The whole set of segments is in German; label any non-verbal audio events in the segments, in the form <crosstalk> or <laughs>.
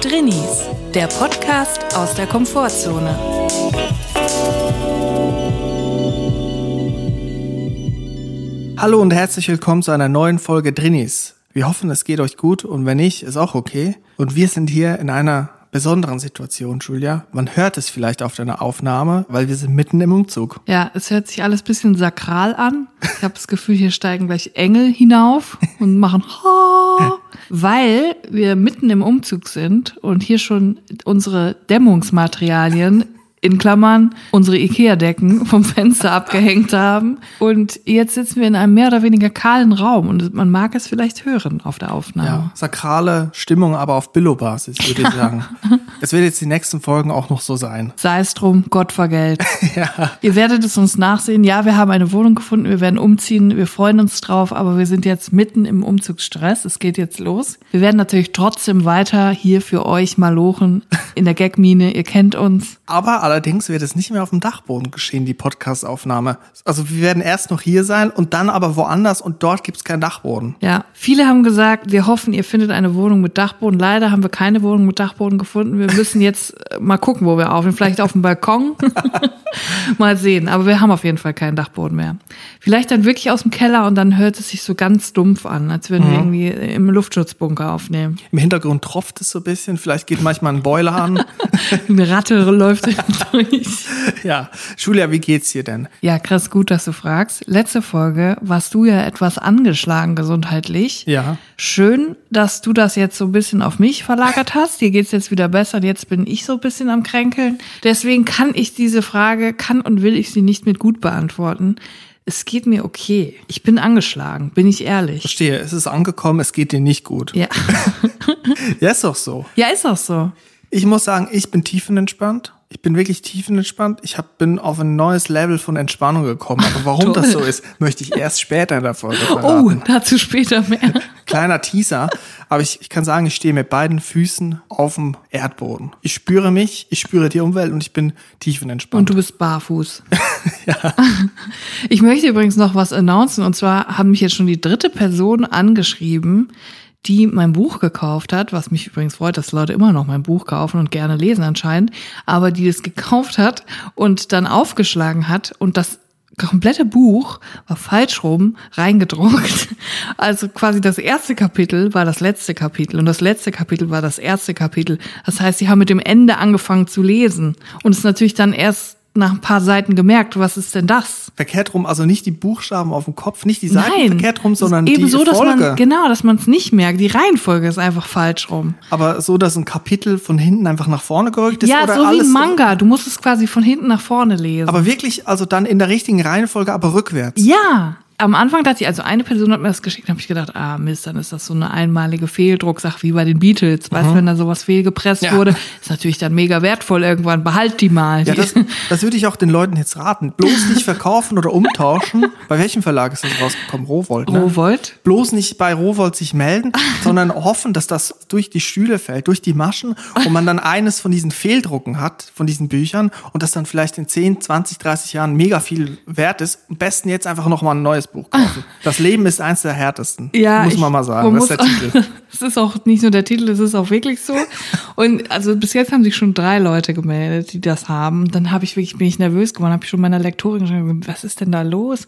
Drinnies, der Podcast aus der Komfortzone. Hallo und herzlich willkommen zu einer neuen Folge Drinnies. Wir hoffen, es geht euch gut und wenn nicht, ist auch okay. Und wir sind hier in einer besonderen Situation, Julia. Man hört es vielleicht auf deiner Aufnahme, weil wir sind mitten im Umzug. Ja, es hört sich alles bisschen sakral an. Ich habe das Gefühl, hier steigen gleich Engel hinauf und machen ha, weil wir mitten im Umzug sind und hier schon unsere Dämmungsmaterialien in Klammern unsere Ikea-Decken vom Fenster abgehängt haben. Und jetzt sitzen wir in einem mehr oder weniger kahlen Raum und man mag es vielleicht hören auf der Aufnahme. Ja, sakrale Stimmung, aber auf Billo-Basis, würde ich <laughs> sagen. Es wird jetzt die nächsten Folgen auch noch so sein. Sei es drum, Gott vergelt. <laughs> Ja. Ihr werdet es uns nachsehen. Ja, wir haben eine Wohnung gefunden, wir werden umziehen, wir freuen uns drauf, aber wir sind jetzt mitten im Umzugsstress. Es geht jetzt los. Wir werden natürlich trotzdem weiter hier für euch malochen in der Gagmine. Ihr kennt uns. Aber allerdings wird es nicht mehr auf dem Dachboden geschehen, die Podcast-Aufnahme. Also wir werden erst noch hier sein und dann aber woanders und dort gibt es keinen Dachboden. Ja, viele haben gesagt, wir hoffen, ihr findet eine Wohnung mit Dachboden. Leider haben wir keine Wohnung mit Dachboden gefunden. Wir müssen jetzt äh, mal gucken, wo wir aufnehmen. Vielleicht auf dem Balkon. <laughs> mal sehen. Aber wir haben auf jeden Fall keinen Dachboden mehr. Vielleicht dann wirklich aus dem Keller und dann hört es sich so ganz dumpf an, als würden wir irgendwie im Luftschutzbunker aufnehmen. Im Hintergrund tropft es so ein bisschen, vielleicht geht manchmal ein Boiler an. <laughs> Eine Ratte läuft <laughs> durch. <laughs> ja, Julia, wie geht's dir denn? Ja, krass gut, dass du fragst. Letzte Folge warst du ja etwas angeschlagen gesundheitlich. Ja. Schön, dass du das jetzt so ein bisschen auf mich verlagert hast. Dir geht's jetzt wieder besser und jetzt bin ich so ein bisschen am Kränkeln. Deswegen kann ich diese Frage, kann und will ich sie nicht mit gut beantworten. Es geht mir okay. Ich bin angeschlagen, bin ich ehrlich. Verstehe, es ist angekommen, es geht dir nicht gut. Ja. <laughs> Ja, ist doch so. ja, ist auch so. Ich muss sagen, ich bin tiefenentspannt. Ich bin wirklich tiefenentspannt. Ich hab, bin auf ein neues Level von Entspannung gekommen. Aber warum das so ist, möchte ich erst später in der Folge Oh, verraten. dazu später mehr. <laughs> Kleiner Teaser. Aber ich, ich kann sagen, ich stehe mit beiden Füßen auf dem Erdboden. Ich spüre mich, ich spüre die Umwelt und ich bin tiefenentspannt. Und du bist barfuß. <laughs> ja. Ich möchte übrigens noch was announcen. Und zwar haben mich jetzt schon die dritte Person angeschrieben, die mein Buch gekauft hat, was mich übrigens freut, dass Leute immer noch mein Buch kaufen und gerne lesen anscheinend, aber die es gekauft hat und dann aufgeschlagen hat und das komplette Buch war falsch rum reingedruckt. <laughs> Also quasi das erste Kapitel war das letzte Kapitel und das letzte Kapitel war das erste Kapitel. Das heißt, sie haben mit dem Ende angefangen zu lesen und es natürlich dann erst nach ein paar Seiten gemerkt, was ist denn das? verkehrt rum, also nicht die Buchstaben auf dem Kopf, nicht die Seiten Nein, verkehrt rum, sondern eben die so, dass Folge. man genau, dass man es nicht merkt. Die Reihenfolge ist einfach falsch rum. Aber so, dass ein Kapitel von hinten einfach nach vorne gerückt ist ja, oder so wie alles. ein Manga. Du musst es quasi von hinten nach vorne lesen. Aber wirklich, also dann in der richtigen Reihenfolge, aber rückwärts. Ja. Am Anfang dachte ich, also eine Person hat mir das geschickt, habe ich gedacht, ah Mist, dann ist das so eine einmalige Fehldrucksache wie bei den Beatles. Weißt du, wenn da sowas fehlgepresst Mhm. Ja. wurde, ist natürlich dann mega wertvoll irgendwann. Behalt die mal. Ja, das, das würde ich auch den Leuten jetzt raten. Bloß nicht verkaufen oder umtauschen. <laughs> Bei welchem Verlag ist das rausgekommen? Rowold, ne? Rowold? Bloß nicht bei Rowold sich melden, sondern hoffen, dass das durch die Stühle fällt, durch die Maschen und man dann eines von diesen Fehldrucken hat, von diesen Büchern und das dann vielleicht in 10, 20, 30 Jahren mega viel wert ist. Am besten jetzt einfach nochmal ein neues Buch kaufen. Das Leben ist eins der härtesten. Ja, muss ich- man mal sagen. man Das ist der Titel. <laughs> Es ist auch nicht nur der Titel, es ist auch wirklich so. Und also bis jetzt haben sich schon drei Leute gemeldet, die das haben. Dann habe ich wirklich bin ich nervös geworden, habe ich schon meiner Lektorin geschrieben, was ist denn da los?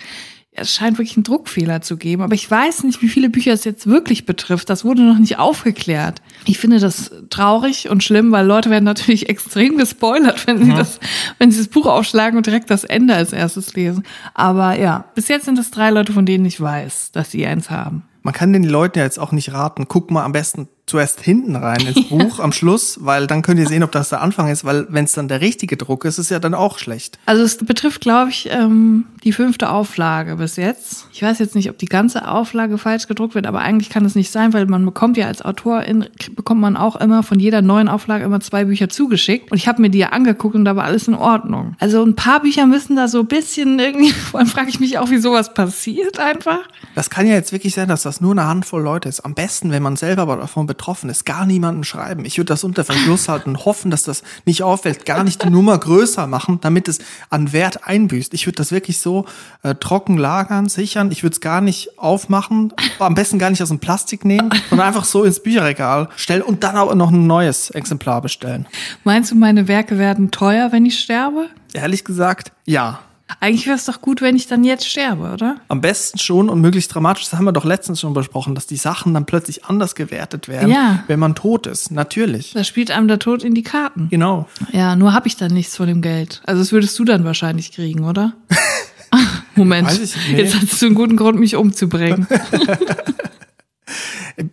Es scheint wirklich einen Druckfehler zu geben, aber ich weiß nicht, wie viele Bücher es jetzt wirklich betrifft. Das wurde noch nicht aufgeklärt. Ich finde das traurig und schlimm, weil Leute werden natürlich <laughs> extrem gespoilert, wenn sie das, wenn sie das Buch aufschlagen und direkt das Ende als erstes lesen. Aber ja, bis jetzt sind es drei Leute, von denen ich weiß, dass sie eins haben. Man kann den Leuten ja jetzt auch nicht raten, guck mal am besten zuerst hinten rein ins <laughs> Buch am Schluss, weil dann könnt ihr sehen, ob das der Anfang ist, weil wenn es dann der richtige Druck ist, ist ja dann auch schlecht. Also es betrifft, glaube ich, ähm, die fünfte Auflage bis jetzt. Ich weiß jetzt nicht, ob die ganze Auflage falsch gedruckt wird, aber eigentlich kann es nicht sein, weil man bekommt ja als Autorin, bekommt man auch immer von jeder neuen Auflage immer zwei Bücher zugeschickt. Und ich habe mir die ja angeguckt und da war alles in Ordnung. Also ein paar Bücher müssen da so ein bisschen irgendwie, <laughs> vor allem frage ich mich auch, wie sowas passiert einfach. Das kann ja jetzt wirklich sein, dass das nur eine Handvoll Leute ist. Am besten, wenn man selber aber davon betroffen ist, gar niemandem schreiben. Ich würde das unter Verschluss halten und hoffen, dass das nicht auffällt, gar nicht die Nummer größer machen, damit es an Wert einbüßt. Ich würde das wirklich so äh, trocken lagern, sichern. Ich würde es gar nicht aufmachen, am besten gar nicht aus dem Plastik nehmen, sondern einfach so ins Bücherregal stellen und dann auch noch ein neues Exemplar bestellen. Meinst du, meine Werke werden teuer, wenn ich sterbe? Ehrlich gesagt, ja. Eigentlich wäre es doch gut, wenn ich dann jetzt sterbe, oder? Am besten schon und möglichst dramatisch, das haben wir doch letztens schon besprochen, dass die Sachen dann plötzlich anders gewertet werden, Ja. wenn man tot ist. Natürlich. Da spielt einem der Tod in die Karten. Genau. Ja, nur habe ich dann nichts von dem Geld. Also das würdest du dann wahrscheinlich kriegen, oder? <laughs> Moment, ich nicht. jetzt hast du einen guten Grund, mich umzubringen. <laughs>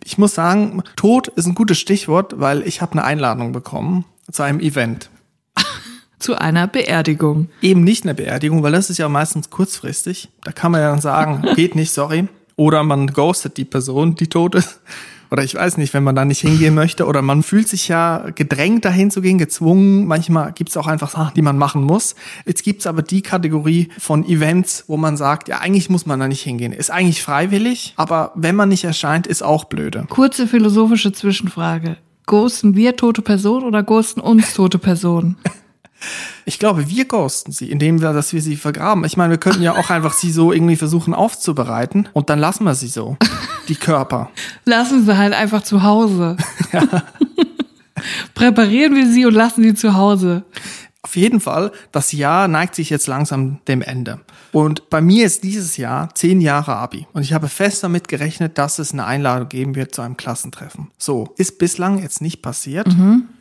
Ich muss sagen, Tod ist ein gutes Stichwort, weil ich habe eine Einladung bekommen zu einem Event. Zu einer Beerdigung. Eben nicht eine Beerdigung, weil das ist ja meistens kurzfristig. Da kann man ja dann sagen, <laughs> geht nicht, sorry. Oder man ghostet die Person, die tot ist. Oder ich weiß nicht, wenn man da nicht hingehen möchte. Oder man fühlt sich ja gedrängt dahin zu gehen, gezwungen. Manchmal gibt's auch einfach Sachen, die man machen muss. Jetzt gibt's aber die Kategorie von Events, wo man sagt, ja, eigentlich muss man da nicht hingehen. Ist eigentlich freiwillig, aber wenn man nicht erscheint, ist auch blöde. Kurze philosophische Zwischenfrage. Ghosten wir tote Personen oder ghosten uns tote Personen? <laughs> Ich glaube, wir ghosten sie, indem wir, dass wir sie vergraben. Ich meine, wir könnten ja auch <laughs> einfach sie so irgendwie versuchen aufzubereiten und dann lassen wir sie so. Die Körper. <laughs> Lassen sie halt einfach zu Hause. <laughs> Präparieren wir sie und lassen sie zu Hause. Auf jeden Fall, das Jahr neigt sich jetzt langsam dem Ende. Und bei mir ist dieses Jahr zehn Jahre Abi. Und ich habe fest damit gerechnet, dass es eine Einladung geben wird zu einem Klassentreffen. So, ist bislang jetzt nicht passiert.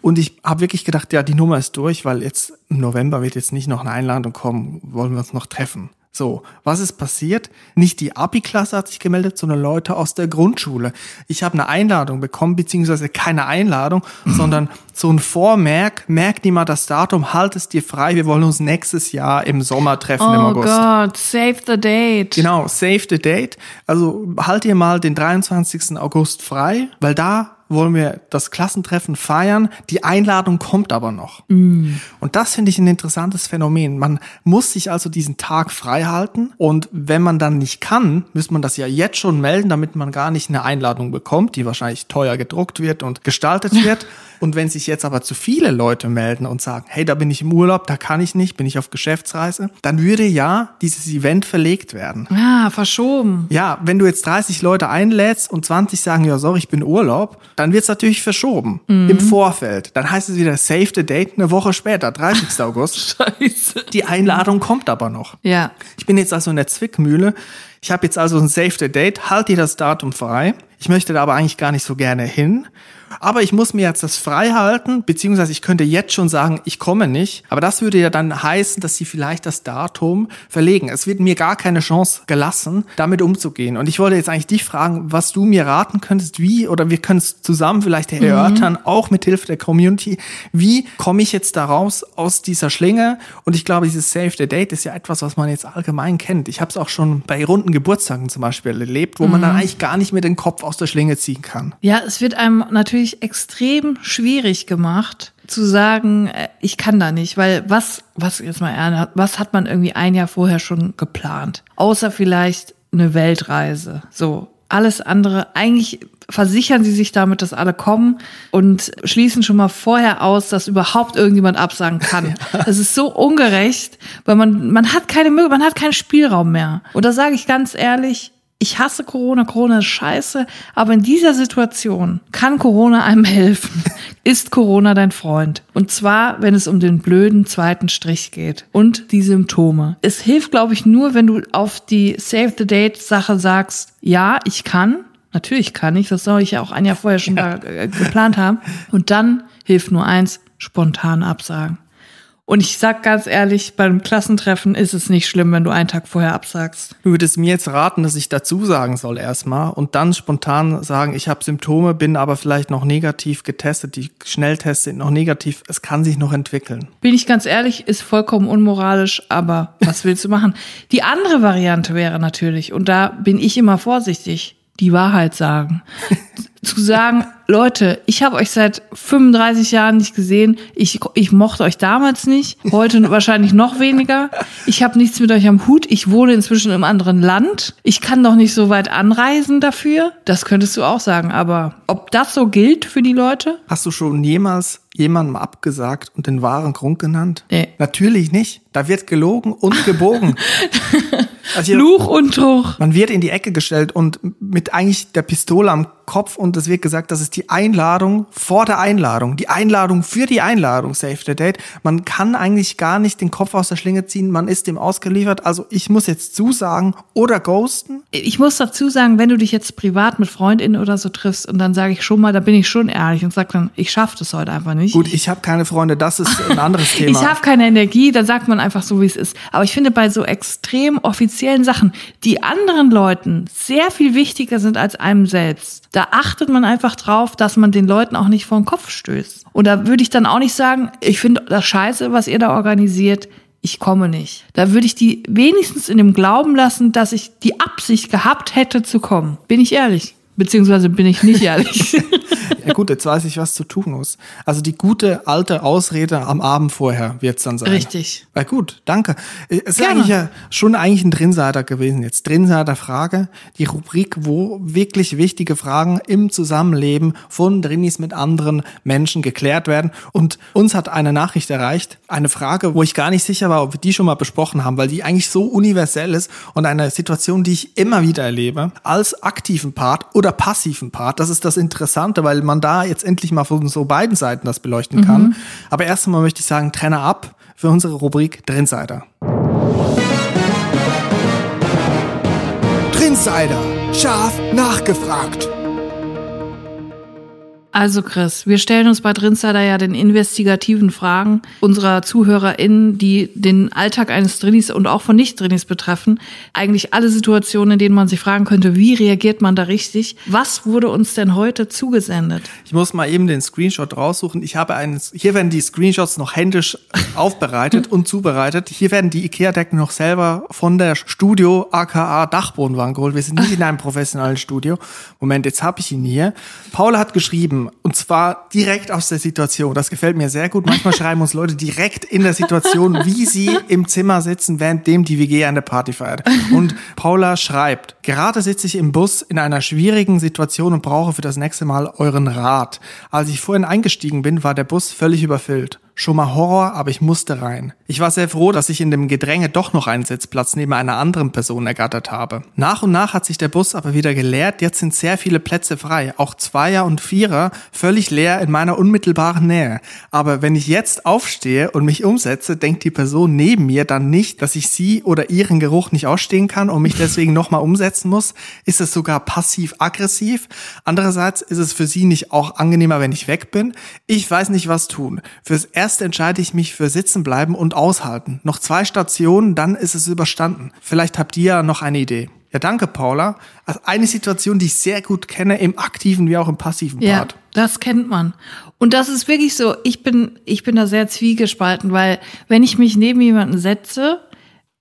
Und ich habe wirklich gedacht, ja, die Nummer ist durch, weil jetzt im November wird jetzt nicht noch eine Einladung kommen, wollen wir uns noch treffen. So, was ist passiert? Nicht die Abi-Klasse hat sich gemeldet, sondern Leute aus der Grundschule. Ich habe eine Einladung bekommen, beziehungsweise keine Einladung, <laughs> sondern so ein Vormerk, merk dir mal das Datum, halt es dir frei, wir wollen uns nächstes Jahr im Sommer treffen im Oh August. Gott, save the date. Genau, save the date. Also halt dir mal den 23. August frei, weil da wollen wir das Klassentreffen feiern. Die Einladung kommt aber noch. Und das finde ich ein interessantes Phänomen. Man muss sich also diesen Tag frei halten und wenn man dann nicht kann, muss man das ja jetzt schon melden, damit man gar nicht eine Einladung bekommt, die wahrscheinlich teuer gedruckt wird und gestaltet <laughs> wird. Und wenn sich jetzt aber zu viele Leute melden und sagen, hey, da bin ich im Urlaub, da kann ich nicht, bin ich auf Geschäftsreise, dann würde ja dieses Event verlegt werden. Ah, verschoben. Ja, wenn du jetzt 30 Leute einlädst und 20 sagen, ja, sorry, ich bin Urlaub, dann wird's natürlich verschoben im Vorfeld. Dann heißt es wieder Save the Date eine Woche später, 30. <laughs> August. Scheiße. Die Einladung kommt aber noch. Ja. Ich bin jetzt also in der Zwickmühle. Ich habe jetzt also ein Save the Date, halt dir das Datum frei. Ich möchte da aber eigentlich gar nicht so gerne hin. Aber ich muss mir jetzt das frei halten, beziehungsweise ich könnte jetzt schon sagen, ich komme nicht. Aber das würde ja dann heißen, dass sie vielleicht das Datum verlegen. Es wird mir gar keine Chance gelassen, damit umzugehen. Und ich wollte jetzt eigentlich dich fragen, was du mir raten könntest, wie, oder wir können es zusammen vielleicht erörtern, auch mit Hilfe der Community, wie komme ich jetzt da raus aus dieser Schlinge? Und ich glaube, dieses Save the Date ist ja etwas, was man jetzt allgemein kennt. Ich habe es auch schon bei runden Geburtstagen zum Beispiel erlebt, wo man dann eigentlich gar nicht mehr den Kopf aus der Schlinge ziehen kann. Ja, es wird einem natürlich extrem schwierig gemacht zu sagen, äh, ich kann da nicht, weil was, was jetzt mal ernst, was hat man irgendwie ein Jahr vorher schon geplant? Außer vielleicht eine Weltreise. So. Alles andere, eigentlich versichern sie sich damit, dass alle kommen und schließen schon mal vorher aus, dass überhaupt irgendjemand absagen kann. <laughs> Das ist so ungerecht, weil man, man hat keine Möglichkeit, man hat keinen Spielraum mehr. Und da sage ich ganz ehrlich, ich hasse Corona, Corona ist scheiße, aber in dieser Situation kann Corona einem helfen. <laughs> Ist Corona dein Freund? Und zwar, wenn es um den blöden zweiten Strich geht und die Symptome. Es hilft, glaube ich, nur, wenn du auf die Save the Date Sache sagst, ja, ich kann. Natürlich kann ich, das soll ich ja auch ein Jahr vorher schon da, äh, geplant haben. Und dann hilft nur eins, spontan absagen. Und ich sag ganz ehrlich, beim Klassentreffen ist es nicht schlimm, wenn du einen Tag vorher absagst. Du würdest mir jetzt raten, dass ich dazu sagen soll erstmal und dann spontan sagen, ich habe Symptome, bin aber vielleicht noch negativ getestet, die Schnelltests sind noch negativ, es kann sich noch entwickeln. Bin ich ganz ehrlich, ist vollkommen unmoralisch, aber was willst du machen? Die andere Variante wäre natürlich, und da bin ich immer vorsichtig, die Wahrheit sagen. <laughs> zu sagen, Leute, ich habe euch seit 35 Jahren nicht gesehen. Ich, ich mochte euch damals nicht, heute <laughs> wahrscheinlich noch weniger. Ich habe nichts mit euch am Hut. Ich wohne inzwischen im anderen Land. Ich kann doch nicht so weit anreisen dafür. Das könntest du auch sagen. Aber ob das so gilt für die Leute? Hast du schon jemals jemandem abgesagt und den wahren Grund genannt? Nee. Natürlich nicht. Da wird gelogen und gebogen. <laughs> Also und Tuch. Man wird in die Ecke gestellt und mit eigentlich der Pistole am Kopf und es wird gesagt, das ist die Einladung vor der Einladung. Die Einladung für die Einladung, Save the Date. Man kann eigentlich gar nicht den Kopf aus der Schlinge ziehen, man ist dem ausgeliefert. Also ich muss jetzt zusagen oder ghosten. Ich muss dazu sagen, wenn du dich jetzt privat mit FreundInnen oder so triffst und dann sage ich schon mal, da bin ich schon ehrlich und sag dann, ich schaff das heute einfach nicht. Gut, ich habe keine Freunde, das ist ein anderes <laughs> Thema. Ich habe keine Energie, dann sagt man einfach so, wie es ist. Aber ich finde, bei so extrem offiziellen Sachen, die anderen Leuten sehr viel wichtiger sind als einem selbst, da achtet man einfach drauf, dass man den Leuten auch nicht vor den Kopf stößt. Und da würde ich dann auch nicht sagen, ich finde das scheiße, was ihr da organisiert. Ich komme nicht. Da würde ich die wenigstens in dem Glauben lassen, dass ich die Absicht gehabt hätte zu kommen. Bin ich ehrlich? Beziehungsweise bin ich nicht ehrlich. <laughs> <laughs> Ja gut, jetzt weiß ich, was zu tun muss. Also die gute alte Ausrede am Abend vorher wird's dann sein. Richtig. Ja gut, danke. Es ist Gerne. eigentlich ja schon eigentlich ein Drinseiter gewesen jetzt. Drinseiter Frage, die Rubrik, wo wirklich wichtige Fragen im Zusammenleben von Drinis mit anderen Menschen geklärt werden. Und uns hat eine Nachricht erreicht, eine Frage, wo ich gar nicht sicher war, ob wir die schon mal besprochen haben, weil die eigentlich so universell ist und eine Situation, die ich immer wieder erlebe, als aktiven Part oder passiven Part. Das ist das Interessante, weil man da jetzt endlich mal von so beiden Seiten das beleuchten kann. Aber erst einmal möchte ich sagen, trenne ab für unsere Rubrik Drinsider. Drinsider. Scharf nachgefragt. Also Chris, wir stellen uns bei Drinsider ja den investigativen Fragen unserer ZuhörerInnen, die den Alltag eines Drinis und auch von Nicht-Drinis betreffen. Eigentlich alle Situationen, in denen man sich fragen könnte, wie reagiert man da richtig? Was wurde uns denn heute zugesendet? Ich muss mal eben den Screenshot raussuchen. Ich habe einen, hier werden die Screenshots noch händisch <laughs> aufbereitet und zubereitet. Hier werden die Ikea-Decken noch selber von der Studio aka Dachbodenwand geholt. Wir sind nicht in einem professionellen Studio. Moment, jetzt habe ich ihn hier. Paula hat geschrieben, und zwar direkt aus der Situation. Das gefällt mir sehr gut. Manchmal schreiben uns Leute direkt in der Situation, wie sie im Zimmer sitzen, währenddem die WG eine Party feiert. Und Paula schreibt, gerade sitze ich im Bus in einer schwierigen Situation und brauche für das nächste Mal euren Rat. Als ich vorhin eingestiegen bin, war der Bus völlig überfüllt. Schon mal Horror, aber ich musste rein. Ich war sehr froh, dass ich in dem Gedränge doch noch einen Sitzplatz neben einer anderen Person ergattert habe. Nach und nach hat sich der Bus aber wieder geleert. Jetzt sind sehr viele Plätze frei. Auch Zweier und Vierer völlig leer in meiner unmittelbaren Nähe. Aber wenn ich jetzt aufstehe und mich umsetze, denkt die Person neben mir dann nicht, dass ich sie oder ihren Geruch nicht ausstehen kann und mich deswegen nochmal umsetzen muss. Ist es sogar passiv-aggressiv? Andererseits ist es für sie nicht auch angenehmer, wenn ich weg bin? Ich weiß nicht, was tun. Fürs entscheide ich mich für sitzen bleiben und aushalten. Noch zwei Stationen, dann ist es überstanden. Vielleicht habt ihr ja noch eine Idee. Ja, danke, Paula. Also eine Situation, die ich sehr gut kenne, im aktiven wie auch im passiven Ja, Part. das kennt man. Und das ist wirklich so, ich bin, ich bin da sehr zwiegespalten, weil wenn ich mich neben jemanden setze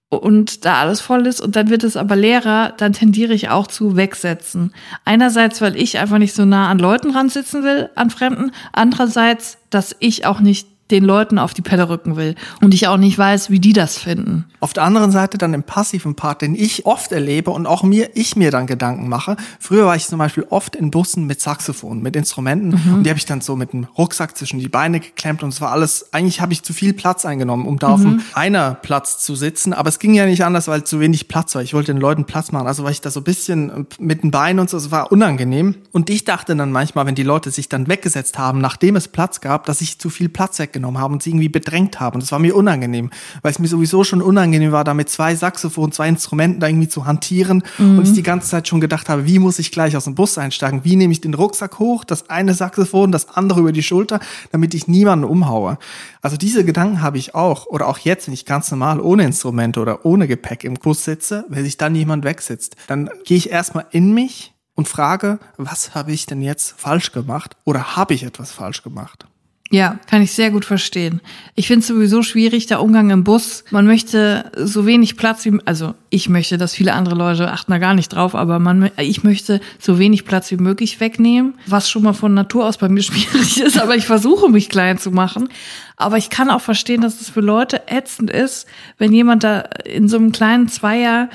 und da alles voll ist und dann wird es aber leerer, dann tendiere ich auch zu wegsetzen. Einerseits, weil ich einfach nicht so nah an Leuten ransitzen will, an Fremden. Andererseits, dass ich auch nicht den Leuten auf die Pelle rücken will. Und ich auch nicht weiß, wie die das finden. Auf der anderen Seite dann im passiven Part, den ich oft erlebe und auch mir, ich mir dann Gedanken mache. Früher war ich zum Beispiel oft in Bussen mit Saxophon, mit Instrumenten. Und die habe ich dann so mit einem Rucksack zwischen die Beine geklemmt und es war alles, eigentlich habe ich zu viel Platz eingenommen, um da auf dem einer Platz zu sitzen, aber es ging ja nicht anders, weil zu wenig Platz war. Ich wollte den Leuten Platz machen, also war ich da so ein bisschen mit den Beinen und so, es war unangenehm. Und ich dachte dann manchmal, wenn die Leute sich dann weggesetzt haben, nachdem es Platz gab, dass ich zu viel Platz weggenommen habe und sie irgendwie bedrängt habe und das war mir unangenehm, weil es mir sowieso schon unangenehm war, da mit zwei Saxophonen, zwei Instrumenten da irgendwie zu hantieren und ich die ganze Zeit schon gedacht habe, wie muss ich gleich aus dem Bus einsteigen? Wie nehme ich den Rucksack hoch, das eine Saxophon, das andere über die Schulter, damit ich niemanden umhaue? Also diese Gedanken habe ich auch oder auch jetzt, wenn ich ganz normal ohne Instrumente oder ohne Gepäck im Bus sitze, wenn sich dann jemand wegsitzt, dann gehe ich erstmal in mich und frage, was habe ich denn jetzt falsch gemacht oder habe ich etwas falsch gemacht? Ja, kann ich sehr gut verstehen. Ich finde es sowieso schwierig, der Umgang im Bus. Man möchte so wenig Platz wie, also ich möchte, dass viele andere Leute achten da gar nicht drauf, aber man, ich möchte so wenig Platz wie möglich wegnehmen, was schon mal von Natur aus bei mir <laughs> schwierig ist, aber ich versuche mich klein zu machen. Aber ich kann auch verstehen, dass es für Leute ätzend ist, wenn jemand da in so einem kleinen Zweier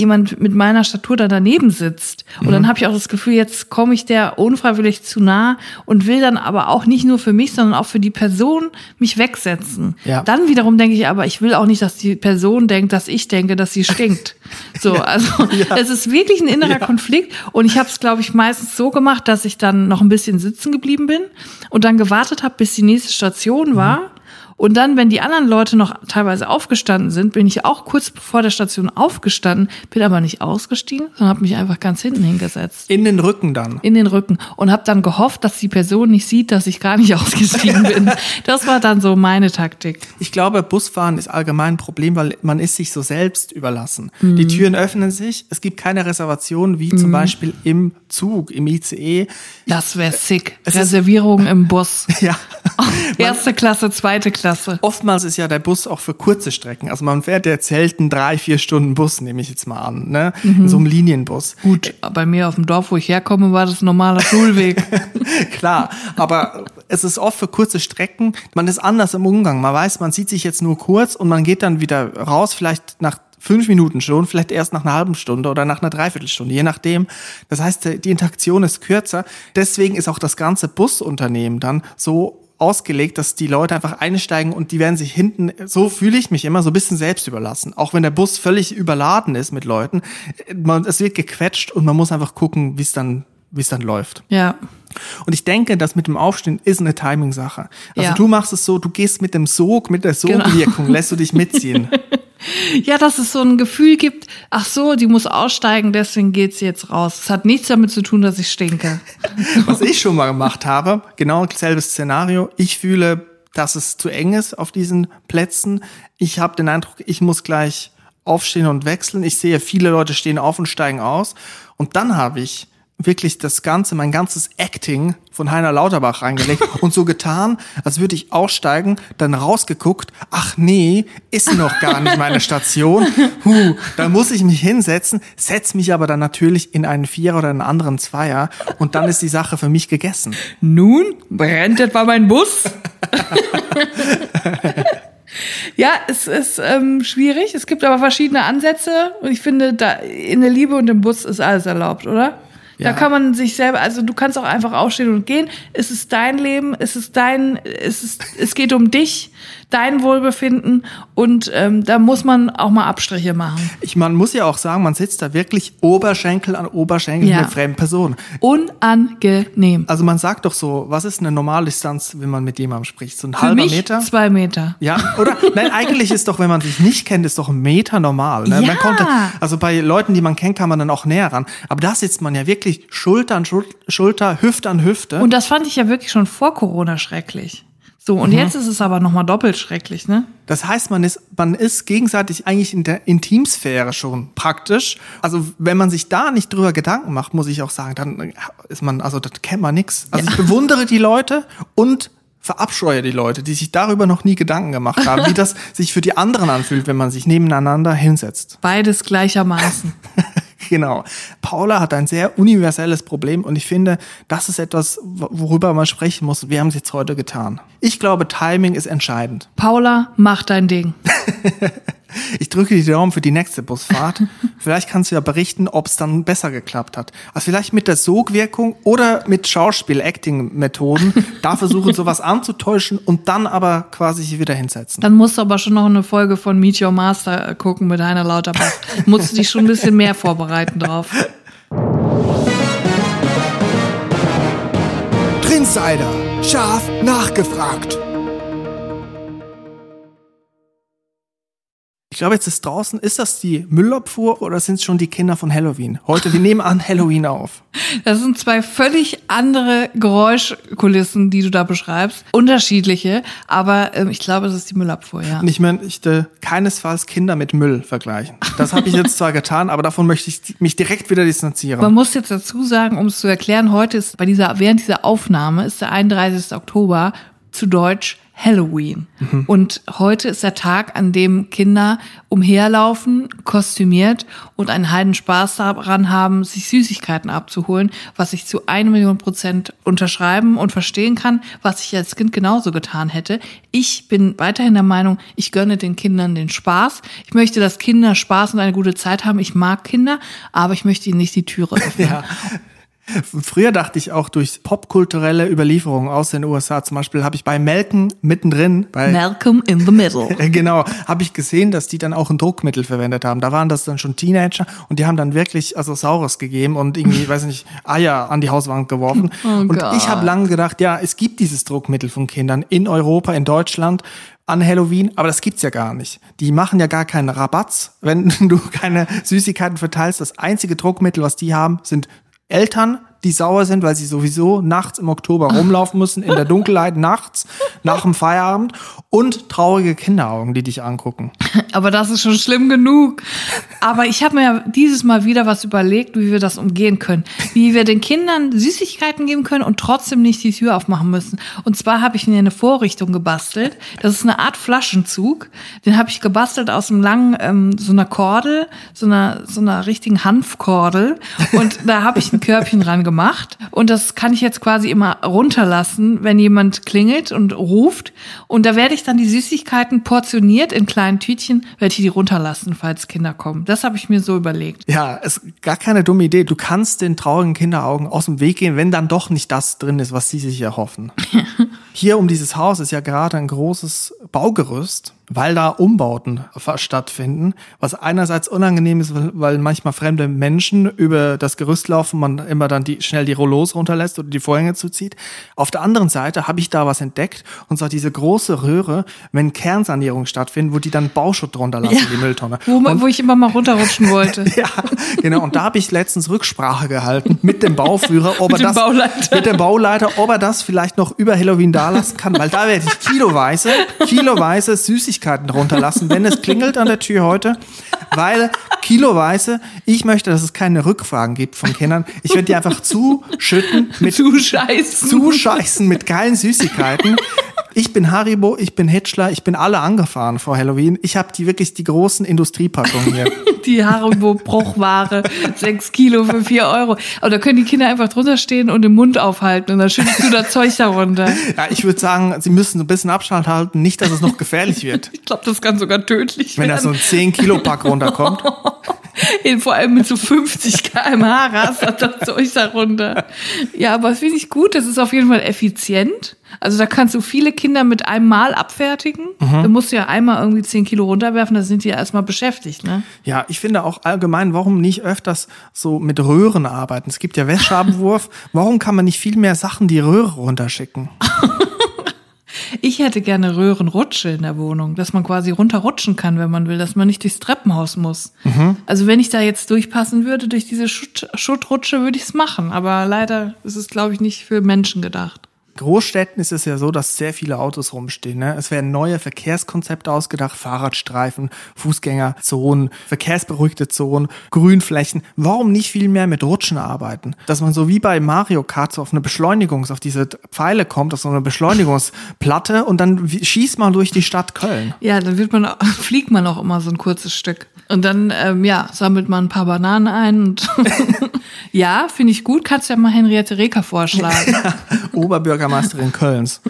jemand mit meiner Statur da daneben sitzt. Und mhm. dann habe ich auch das Gefühl, jetzt komme ich der unfreiwillig zu nah und will dann aber auch nicht nur für mich, sondern auch für die Person mich wegsetzen. Ja. Dann wiederum denke ich aber, ich will auch nicht, dass die Person denkt, dass ich denke, dass sie stinkt. <laughs> So, ja. also ja. es ist wirklich ein innerer Konflikt. Und ich habe es, glaube ich, meistens so gemacht, dass ich dann noch ein bisschen sitzen geblieben bin und dann gewartet habe, bis die nächste Station war. Mhm und dann, wenn die anderen Leute noch teilweise aufgestanden sind, bin ich auch kurz vor der Station aufgestanden, bin aber nicht ausgestiegen, sondern habe mich einfach ganz hinten hingesetzt. In den Rücken dann? In den Rücken. Und habe dann gehofft, dass die Person nicht sieht, dass ich gar nicht <laughs> ausgestiegen bin. Das war dann so meine Taktik. Ich glaube, Busfahren ist allgemein ein Problem, weil man ist sich so selbst überlassen. Mhm. Die Türen öffnen sich, es gibt keine Reservation, wie mhm. zum Beispiel im Zug, im ICE. Das wäre sick. Reservierung im Bus. <laughs> Ja. <laughs> Erste Klasse, zweite Klasse. Klasse. Oftmals ist ja der Bus auch für kurze Strecken. Also man fährt ja selten drei, vier Stunden Bus, nehme ich jetzt mal an, ne? Mhm. In so einem Linienbus. Gut, bei mir auf dem Dorf, wo ich herkomme, war das ein normaler Schulweg. <laughs> Klar, aber es ist oft für kurze Strecken. Man ist anders im Umgang. Man weiß, man sieht sich jetzt nur kurz und man geht dann wieder raus, vielleicht nach fünf Minuten schon, vielleicht erst nach einer halben Stunde oder nach einer Dreiviertelstunde, je nachdem. Das heißt, die Interaktion ist kürzer. Deswegen ist auch das ganze Busunternehmen dann so ausgelegt, dass die Leute einfach einsteigen und die werden sich hinten, so fühle ich mich immer, so ein bisschen selbst überlassen. Auch wenn der Bus völlig überladen ist mit Leuten, man, es wird gequetscht und man muss einfach gucken, wie es dann, wie es dann läuft. Ja. Und ich denke, das mit dem Aufstehen ist eine Timing-Sache. Also ja. du machst es so, du gehst mit dem Sog, mit der genau. Sogwirkung, genau. lässt du dich mitziehen. <laughs> <laughs> Ja, dass es so ein Gefühl gibt, ach so, die muss aussteigen, deswegen geht sie jetzt raus. Es hat nichts damit zu tun, dass ich stinke. <laughs> Was ich schon mal gemacht habe, genau selbes Szenario. Ich fühle, dass es zu eng ist auf diesen Plätzen. Ich habe den Eindruck, ich muss gleich aufstehen und wechseln. Ich sehe, viele Leute stehen auf und steigen aus. Und dann habe ich wirklich das Ganze, mein ganzes Acting von Heiner Lauterbach reingelegt <laughs> und so getan, als würde ich aussteigen, dann rausgeguckt, ach nee, ist noch gar nicht meine <laughs> Station. Huh, da muss ich mich hinsetzen, setz mich aber dann natürlich in einen Vierer oder einen anderen Zweier und dann ist die Sache für mich gegessen. Nun brennt etwa mein Bus? <laughs> Ja, es ist ähm, schwierig. Es gibt aber verschiedene Ansätze und ich finde, da in der Liebe und im Bus ist alles erlaubt, oder? Da kann man sich selber, also du kannst auch einfach aufstehen und gehen. Es ist dein Leben, es ist dein, es ist, es geht um dich dein Wohlbefinden und ähm, da muss man auch mal Abstriche machen. Ich man muss ja auch sagen, man sitzt da wirklich Oberschenkel an Oberschenkel ja. mit fremden Personen. Unangenehm. Also man sagt doch so, was ist eine Normaldistanz, wenn man mit jemandem spricht? So ein Für halber mich Meter? Zwei Meter. Ja, oder? <laughs> Nein, eigentlich ist doch, wenn man sich nicht kennt, ist doch ein Meter normal. Ne? Ja. Man konnte, also bei Leuten, die man kennt, kann man dann auch näher ran. Aber da sitzt man ja wirklich Schulter an Schulter, Hüfte an Hüfte. Und das fand ich ja wirklich schon vor Corona schrecklich. So, und mhm. jetzt ist es aber nochmal doppelt schrecklich, ne? Das heißt, man ist, man ist gegenseitig eigentlich in der Intimsphäre schon praktisch. Also, wenn man sich da nicht drüber Gedanken macht, muss ich auch sagen, dann ist man, also, das kennt man nix. Also, ja. ich bewundere die Leute und verabscheue die Leute, die sich darüber noch nie Gedanken gemacht haben, wie <laughs> das sich für die anderen anfühlt, wenn man sich nebeneinander hinsetzt. Beides gleichermaßen. <laughs> <laughs> Genau. Paula hat ein sehr universelles Problem und ich finde, das ist etwas, worüber man sprechen muss. Wir haben es jetzt heute getan. Ich glaube, Timing ist entscheidend. Paula, mach dein Ding. <laughs> Ich drücke die Daumen für die nächste Busfahrt. <laughs> vielleicht kannst du ja berichten, ob es dann besser geklappt hat. Also vielleicht mit der Sogwirkung oder mit Schauspiel-Acting-Methoden <laughs> da versuchen, sowas anzutäuschen und dann aber quasi hier wieder hinsetzen. Dann musst du aber schon noch eine Folge von Meet Your Master gucken mit Heiner Lauterbach. musst du dich schon ein bisschen mehr vorbereiten drauf. Trinsider. Scharf nachgefragt. Ich glaube, jetzt ist draußen, ist das die Müllabfuhr oder sind es schon die Kinder von Halloween? Heute, wir nehmen an Halloween auf. <laughs> Das sind zwei völlig andere Geräuschkulissen, die du da beschreibst. Unterschiedliche, aber ähm, ich glaube, es ist die Müllabfuhr, ja. Und ich möchte keinesfalls Kinder mit Müll vergleichen. Das habe ich jetzt zwar getan, aber davon möchte ich mich direkt wieder distanzieren. Man muss jetzt dazu sagen, um es zu erklären, heute ist bei dieser, während dieser Aufnahme ist der 31. Oktober zu Deutsch Halloween. Und heute ist der Tag, an dem Kinder umherlaufen, kostümiert und einen heiden Spaß daran haben, sich Süßigkeiten abzuholen, was ich zu eine Million Prozent unterschreiben und verstehen kann, was ich als Kind genauso getan hätte. Ich bin weiterhin der Meinung, ich gönne den Kindern den Spaß. Ich möchte, dass Kinder Spaß und eine gute Zeit haben. Ich mag Kinder, aber ich möchte ihnen nicht die Türe <laughs> öffnen. Ja. Früher dachte ich auch durch popkulturelle Überlieferungen aus den USA, zum Beispiel habe ich bei Malcolm mittendrin, bei Malcolm in the Middle. <laughs> genau, habe ich gesehen, dass die dann auch ein Druckmittel verwendet haben. Da waren das dann schon Teenager und die haben dann wirklich also Saures gegeben und irgendwie, weiß nicht, Eier an die Hauswand geworfen. <laughs> Oh und Gott. ich habe lange gedacht, ja, es gibt dieses Druckmittel von Kindern in Europa, in Deutschland an Halloween, aber das gibt's ja gar nicht. Die machen ja gar keinen Rabatz, wenn <laughs> du keine Süßigkeiten verteilst. Das einzige Druckmittel, was die haben, sind Eltern, die sauer sind, weil sie sowieso nachts im Oktober rumlaufen müssen, in der Dunkelheit nachts, nach dem Feierabend und traurige Kinderaugen, die dich angucken. <laughs> Aber das ist schon schlimm genug. Aber ich habe mir ja dieses Mal wieder was überlegt, wie wir das umgehen können. Wie wir den Kindern Süßigkeiten geben können und trotzdem nicht die Tür aufmachen müssen. Und zwar habe ich mir eine Vorrichtung gebastelt. Das ist eine Art Flaschenzug. Den habe ich gebastelt aus einem langen, ähm, so einer Kordel, so einer, so einer richtigen Hanfkordel. Und da habe ich ein Körbchen <laughs> ran gemacht. Und das kann ich jetzt quasi immer runterlassen, wenn jemand klingelt und ruft. Und da werde ich dann die Süßigkeiten portioniert in kleinen Tütchen, werde ich die runterlassen, falls Kinder kommen. Das habe ich mir so überlegt. Ja, ist gar keine dumme Idee. Du kannst den traurigen Kinderaugen aus dem Weg gehen, wenn dann doch nicht das drin ist, was sie sich erhoffen. <laughs> Hier um dieses Haus ist ja gerade ein großes Baugerüst, weil da Umbauten stattfinden, was einerseits unangenehm ist, weil- manchmal fremde Menschen über das Gerüst laufen, man immer dann die, schnell die Rollos runterlässt oder die Vorhänge zuzieht. Auf der anderen Seite habe ich da was entdeckt, und zwar diese große Röhre, wenn Kernsanierung stattfindet, wo die dann Bauschutt drunter lassen, die Mülltonne. Wo, wo ich immer mal runterrutschen wollte. <laughs> Ja, genau. Und da habe ich letztens Rücksprache gehalten mit dem Bauführer, ob <laughs> Mit er dem das Bauleiter. mit dem Bauleiter, ob er das vielleicht noch über Halloween da lassen kann, weil da werde ich kiloweise, kiloweise Süßigkeiten runterlassen, wenn es klingelt an der Tür heute, weil kiloweise, ich möchte, dass es keine Rückfragen gibt von Kindern. Ich werde die einfach zuschütten mit Zuscheißen. zuscheißen mit geilen Süßigkeiten. Ich bin Haribo, ich bin Hitchler, ich bin alle angefahren vor Halloween. Ich habe die wirklich die großen Industriepackungen hier. <laughs> Die Haribo-Bruchware, sechs Kilo für vier Euro. Aber da können die Kinder einfach drunter stehen und den Mund aufhalten und dann schüttest du das Zeug darunter. <laughs> Ja, ich würde sagen, sie müssen ein bisschen Abstand halten, nicht, dass es noch gefährlich wird. Ich glaube, das kann sogar tödlich Wenn da werden. so ein 10 Kilo <laughs> Runterkommt. Vor allem mit so 50 km/h rastet das Zeug darunter. Ja, aber das finde ich gut. Das ist auf jeden Fall effizient. Also da kannst du viele Kinder mit einem Mal abfertigen. Da musst du ja einmal irgendwie 10 Kilo runterwerfen, da sind die ja erstmal beschäftigt, ne? Ja, ich finde auch allgemein, warum nicht öfters so mit Röhren arbeiten? Es gibt ja Wäscheabwurf. <laughs> Warum kann man nicht viel mehr Sachen die Röhre runterschicken? <laughs> Ich hätte gerne Röhrenrutsche in der Wohnung, dass man quasi runterrutschen kann, wenn man will, dass man nicht durchs Treppenhaus muss. Also wenn ich da jetzt durchpassen würde, durch diese Schutt, Schuttrutsche, würde ich es machen. Aber leider ist es, glaube ich, nicht für Menschen gedacht. Großstädten ist es ja so, dass sehr viele Autos rumstehen. Ne? Es werden neue Verkehrskonzepte ausgedacht, Fahrradstreifen, Fußgängerzonen, verkehrsberuhigte Zonen, Grünflächen. Warum nicht viel mehr mit Rutschen arbeiten? Dass man so wie bei Mario Kart so auf eine Beschleunigungs, auf diese Pfeile kommt, auf so eine Beschleunigungsplatte und dann schießt man durch die Stadt Köln. Ja, dann wird man, <laughs> fliegt man auch immer so ein kurzes Stück. Und dann, ähm, ja, sammelt man ein paar Bananen ein und <laughs> <laughs> ja, finde ich gut. Kannst ja mal Henriette Reker vorschlagen. Oberbürgermeisterin Kölns.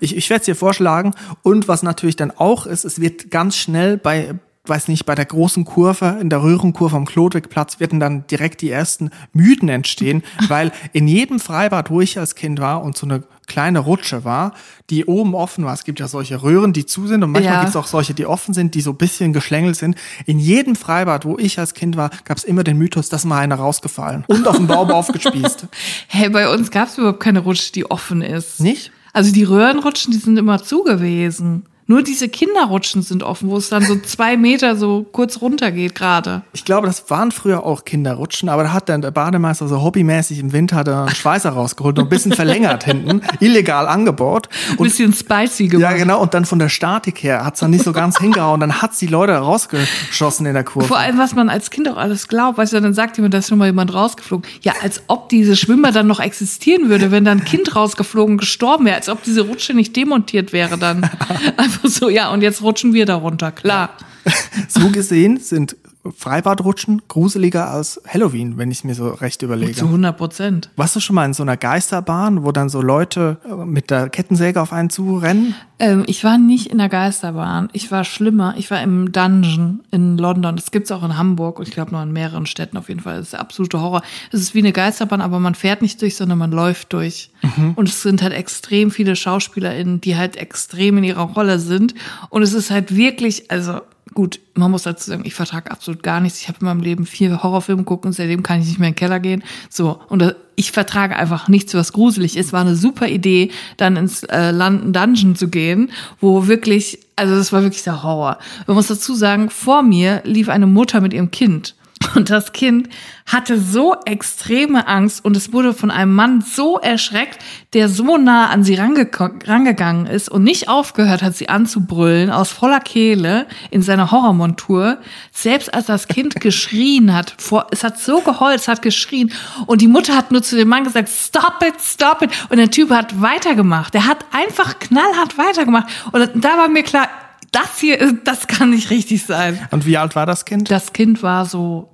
Ich, ich werde es dir vorschlagen. Und was natürlich dann auch ist, es wird ganz schnell bei, weiß nicht, bei der großen Kurve, in der Röhrenkurve am Klodwigplatz, werden dann direkt die ersten Mythen entstehen, weil in jedem Freibad, wo ich als Kind war und so eine kleine Rutsche war, die oben offen war. Es gibt ja solche Röhren, die zu sind und manchmal Ja. gibt es auch solche, die offen sind, die so ein bisschen geschlängelt sind. In jedem Freibad, wo ich als Kind war, gab es immer den Mythos, dass mal einer rausgefallen und auf dem Baum <laughs> aufgespießt. Hey, bei uns gab es überhaupt keine Rutsche, die offen ist. Nicht? Also die Röhrenrutschen, die sind immer zu gewesen. Nur diese Kinderrutschen sind offen, wo es dann so zwei Meter so kurz runter geht gerade. Ich glaube, das waren früher auch Kinderrutschen, aber da hat dann der Bademeister so hobbymäßig im Winter da einen Schweißer rausgeholt und ein bisschen verlängert hinten, <laughs> illegal angebaut. Ein bisschen spicy gemacht. ja, genau, und dann von der Statik her hat's dann nicht so ganz hingehauen, dann hat's die Leute rausgeschossen in der Kurve. Vor allem, was man als Kind auch alles glaubt, weißt du, dann sagt jemand, da ist schon mal jemand rausgeflogen. Ja, als ob diese Schwimmer dann noch existieren würde, wenn da ein Kind rausgeflogen gestorben wäre, als ob diese Rutsche nicht demontiert wäre dann. Einfach <laughs> <laughs> so, ja, und jetzt rutschen wir darunter, klar. <laughs> So gesehen sind Freibadrutschen gruseliger als Halloween, wenn ich mir so recht überlege. Zu 100 Prozent. Warst du schon mal in so einer Geisterbahn, wo dann so Leute äh, mit der Kettensäge auf einen zurennen? Ähm, ich war nicht in der Geisterbahn. Ich war schlimmer. Ich war im Dungeon in London. Das gibt's auch in Hamburg und ich glaube noch in mehreren Städten auf jeden Fall. Das ist der absolute Horror. Es ist wie eine Geisterbahn, aber man fährt nicht durch, sondern man läuft durch. Und es sind halt extrem viele SchauspielerInnen, die halt extrem in ihrer Rolle sind. Und es ist halt wirklich, also gut, man muss dazu sagen, ich vertrage absolut gar nichts. Ich habe in meinem Leben vier Horrorfilme geguckt und seitdem kann ich nicht mehr in den Keller gehen. So, und äh, ich vertrage einfach nichts, was gruselig ist. War eine super Idee, dann ins äh, London Dungeon zu gehen, wo wirklich, also das war wirklich der Horror. Man muss dazu sagen, vor mir lief eine Mutter mit ihrem Kind. <laughs> Und das Kind hatte so extreme Angst und es wurde von einem Mann so erschreckt, der so nah an sie range rangegangen ist und nicht aufgehört hat, sie anzubrüllen aus voller Kehle in seiner Horrormontur. Selbst als das Kind <laughs> geschrien hat, vor, es hat so geheult, es hat geschrien und die Mutter hat nur zu dem Mann gesagt, stop it, stop it. Und der Typ hat weitergemacht. Der hat einfach knallhart weitergemacht. Und da war mir klar, das hier, ist- das kann nicht richtig sein. Und wie alt war das Kind? Das Kind war so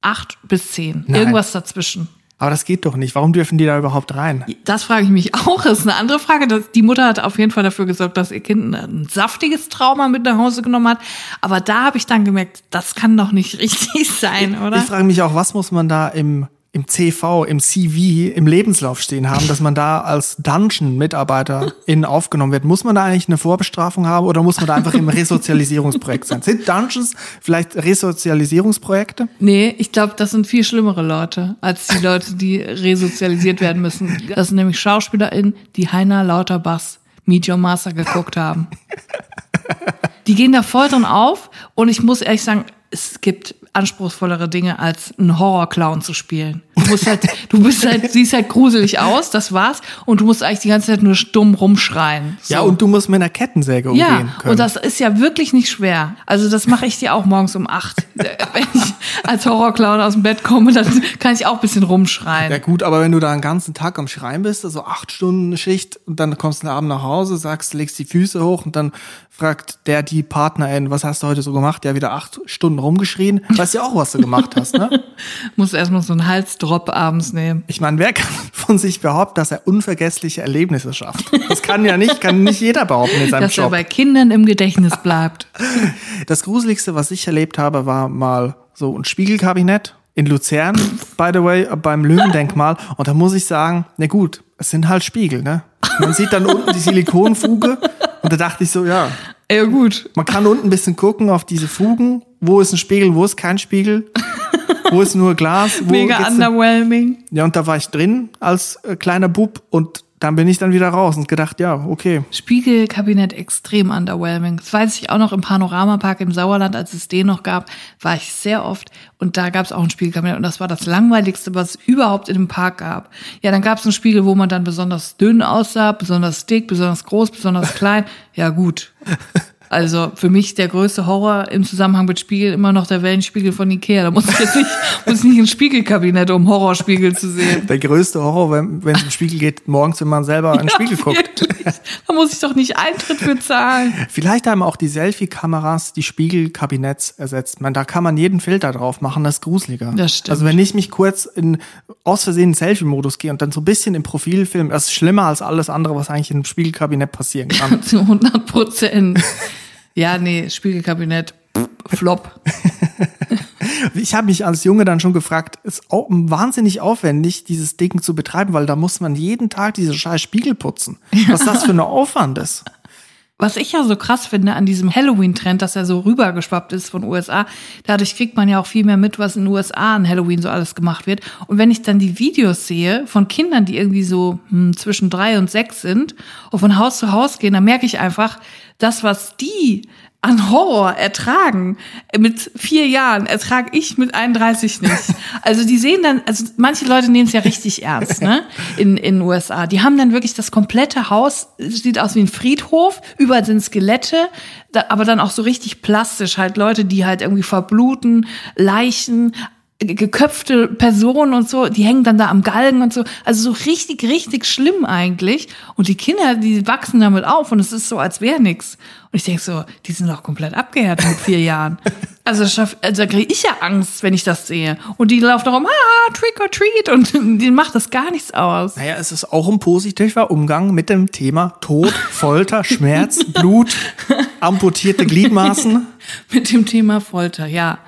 acht bis zehn. Nein. Irgendwas dazwischen. Aber das geht doch nicht. Warum dürfen die da überhaupt rein? Das frage ich mich auch. Das ist eine andere Frage. Das- Die Mutter hat auf jeden Fall dafür gesorgt, dass ihr Kind ein saftiges Trauma mit nach Hause genommen hat. Aber da habe ich dann gemerkt, das kann doch nicht <laughs> richtig sein, oder? Ich frage mich auch, was muss man da im, im CV, im CV, im Lebenslauf stehen haben, dass man da als Dungeon-Mitarbeiter in aufgenommen wird. Muss man da eigentlich eine Vorbestrafung haben oder muss man da einfach im Resozialisierungsprojekt sein? Sind Dungeons vielleicht Resozialisierungsprojekte? Nee, ich glaube, das sind viel schlimmere Leute als die Leute, die resozialisiert werden müssen. Das sind nämlich SchauspielerInnen, die Heiner Lauterbachs Meet Your Master geguckt haben. Die gehen da voll drin auf und ich muss ehrlich sagen, es gibt anspruchsvollere Dinge, als einen Horrorclown zu spielen. Du musst halt, du bist halt, siehst halt gruselig aus, das war's, und du musst eigentlich die ganze Zeit nur stumm rumschreien. So. Ja, und du musst mit einer Kettensäge umgehen Ja, können. und das ist ja wirklich nicht schwer. Also das mache ich dir auch morgens um acht. <laughs> Wenn ich als Horrorclown aus dem Bett komme, dann kann ich auch ein bisschen rumschreien. ja gut, aber wenn du da einen ganzen Tag am Schreien bist, also acht Stunden Schicht und dann kommst du Abend nach Hause, sagst, legst die Füße hoch und dann fragt der die Partnerin, was hast du heute so gemacht? Ja, wieder acht Stunden rumgeschrien. <laughs> Weißt ja auch, was du gemacht hast, ne? <laughs> Muss erstmal so einen Halsdrop abends nehmen. Ich meine, wer kann von sich behaupten, dass er unvergessliche Erlebnisse schafft? Das kann ja nicht, kann nicht jeder behaupten in seinem Dass er Job. bei Kindern im Gedächtnis bleibt. <laughs> Das Gruseligste, was ich erlebt habe, war mal so ein Spiegelkabinett in Luzern, by the way, beim Löwendenkmal. Und da muss ich sagen, na gut, es sind halt Spiegel, ne? Man sieht dann unten die Silikonfuge und da dachte ich so, ja, Ja gut. man kann unten ein bisschen gucken auf diese Fugen. Wo ist ein Spiegel, wo ist kein Spiegel? Wo ist nur Glas? Wo Mega underwhelming. Ja, und da war ich drin als äh, kleiner Bub und dann bin ich dann wieder raus und gedacht, ja, okay. Spiegelkabinett extrem underwhelming. Das weiß ich auch noch im Panoramapark im Sauerland, als es den noch gab, war ich sehr oft und da gab es auch ein Spiegelkabinett und das war das langweiligste, was es überhaupt in dem Park gab. Ja, dann gab es einen Spiegel, wo man dann besonders dünn aussah, besonders dick, besonders groß, besonders klein. Ja, gut. <laughs> Also für mich der größte Horror im Zusammenhang mit Spiegel immer noch der Wellenspiegel von Ikea. Da muss ich jetzt nicht, <laughs> muss ich nicht ins Spiegelkabinett, um Horrorspiegel zu sehen. Der größte Horror, wenn es im Spiegel geht, morgens, wenn man selber in den Spiegel guckt. Da muss ich doch nicht Eintritt für zahlen. Vielleicht haben auch die Selfie-Kameras die Spiegelkabinetts ersetzt. Man, da kann man jeden Filter drauf machen, das ist gruseliger. Das stimmt. Also wenn ich mich kurz in aus Versehen in Selfie-Modus gehe und dann so ein bisschen im Profil film, das ist schlimmer als alles andere, was eigentlich im Spiegelkabinett passieren kann. <laughs> Zu 100 Prozent. Ja, nee, Spiegelkabinett, pff, Flop. <laughs> Ich habe mich als Junge dann schon gefragt, ist auch wahnsinnig aufwendig, dieses Ding zu betreiben, weil da muss man jeden Tag diese scheiß Spiegel putzen. Was das für ein Aufwand ist. Was ich ja so krass finde an diesem Halloween-Trend, dass er so rübergeschwappt ist von USA, dadurch kriegt man ja auch viel mehr mit, was in den USA an Halloween so alles gemacht wird. Und wenn ich dann die Videos sehe von Kindern, die irgendwie so hm, zwischen drei und sechs sind und von Haus zu Haus gehen, dann merke ich einfach, das, was die an Horror ertragen mit vier Jahren, ertrage ich mit 31 nicht. <laughs> Also die sehen dann, also manche Leute nehmen es ja richtig ernst, ne? In in den USA. Die haben dann wirklich das komplette Haus, sieht aus wie ein Friedhof, überall sind Skelette, da, aber dann auch so richtig plastisch, halt Leute, die halt irgendwie verbluten, Leichen, geköpfte Personen und so, die hängen dann da am Galgen und so. Also so richtig, richtig schlimm eigentlich. Und die Kinder, die wachsen damit auf und es ist so, als wäre nix. Und ich denk so, die sind doch komplett abgehärtet mit vier Jahren. Also, schaff- also da kriege ich ja Angst, wenn ich das sehe. Und die laufen darum, ah, trick or treat. Und <laughs> denen macht das gar nichts aus. Naja, es ist auch ein positiver Umgang mit dem Thema Tod, Folter, Schmerz, <laughs> Blut, amputierte Gliedmaßen. <laughs> Mit dem Thema Folter, ja.